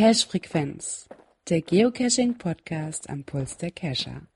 Cache Frequenz, der Geocaching Podcast am Puls der Cacher.